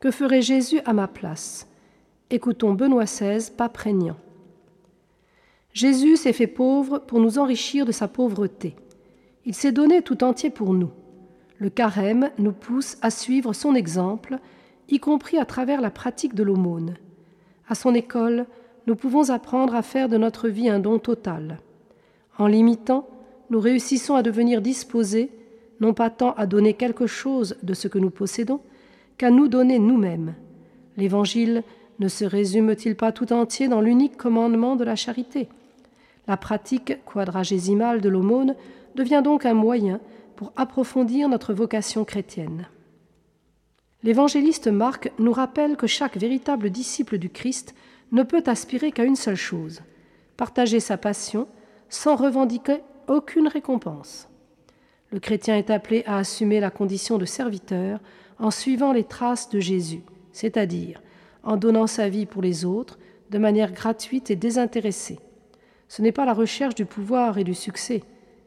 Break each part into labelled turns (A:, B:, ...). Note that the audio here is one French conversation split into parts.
A: Que ferait Jésus à ma place? Écoutons Benoît XVI, pas prégnant. Jésus s'est fait pauvre pour nous enrichir de sa pauvreté. Il s'est donné tout entier pour nous. Le carême nous pousse à suivre son exemple, y compris à travers la pratique de l'aumône. À son école, nous pouvons apprendre à faire de notre vie un don total. En l'imitant, nous réussissons à devenir disposés, non pas tant à donner quelque chose de ce que nous possédons, qu'à nous donner nous-mêmes. L'Évangile ne se résume-t-il pas tout entier dans l'unique commandement de la charité? La pratique quadragésimale de l'aumône devient donc un moyen pour approfondir notre vocation chrétienne. L'évangéliste Marc nous rappelle que chaque véritable disciple du Christ ne peut aspirer qu'à une seule chose partager sa passion sans revendiquer aucune récompense. Le chrétien est appelé à assumer la condition de serviteur en suivant les traces de Jésus, c'est-à-dire en donnant sa vie pour les autres de manière gratuite et désintéressée. Ce n'est pas la recherche du pouvoir et du succès,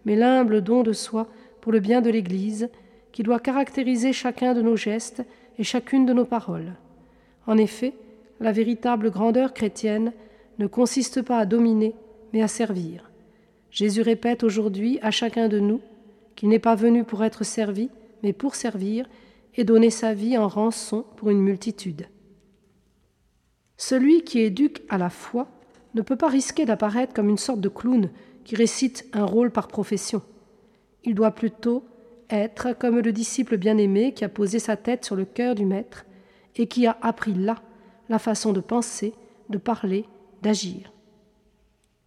A: mais l'humble don de soi pour le bien de l'Église qui doit caractériser chacun de nos gestes et chacune de nos paroles. En effet, la véritable grandeur chrétienne ne consiste pas à dominer, mais à servir. Jésus répète aujourd'hui à chacun de nous qu'il n'est pas venu pour être servi, mais pour servir et donner sa vie en rançon pour une multitude. Celui qui éduque à la foi ne peut pas risquer d'apparaître comme une sorte de clown qui récite un rôle par profession. Il doit plutôt être comme le disciple bien-aimé qui a posé sa tête sur le cœur du Maître et qui a appris là la façon de penser, de parler, d'agir.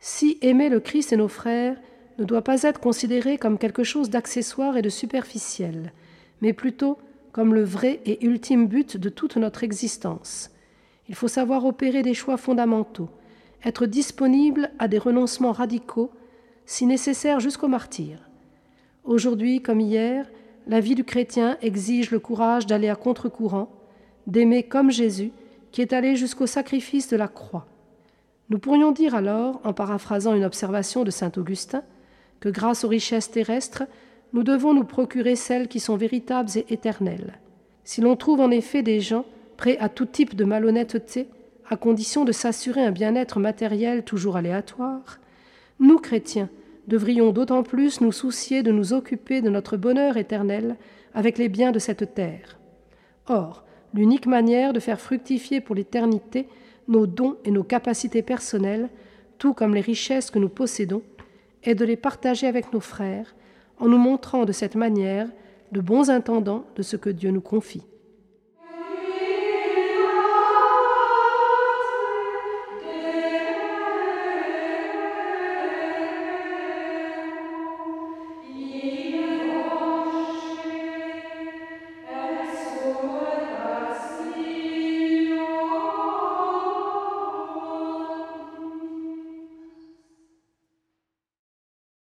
A: Si aimer le Christ et nos frères ne doit pas être considéré comme quelque chose d'accessoire et de superficiel, mais plutôt comme le vrai et ultime but de toute notre existence. Il faut savoir opérer des choix fondamentaux, être disponible à des renoncements radicaux, si nécessaire jusqu'au martyr. Aujourd'hui comme hier, la vie du chrétien exige le courage d'aller à contre-courant, d'aimer comme Jésus, qui est allé jusqu'au sacrifice de la croix. Nous pourrions dire alors, en paraphrasant une observation de saint Augustin, que grâce aux richesses terrestres, nous devons nous procurer celles qui sont véritables et éternelles. Si l'on trouve en effet des gens prêts à tout type de malhonnêteté, à condition de s'assurer un bien-être matériel toujours aléatoire, nous, chrétiens, devrions d'autant plus nous soucier de nous occuper de notre bonheur éternel avec les biens de cette terre. Or, l'unique manière de faire fructifier pour l'éternité nos dons et nos capacités personnelles, tout comme les richesses que nous possédons, est de les partager avec nos frères, en nous montrant de cette manière de bons intendants de ce que Dieu nous confie.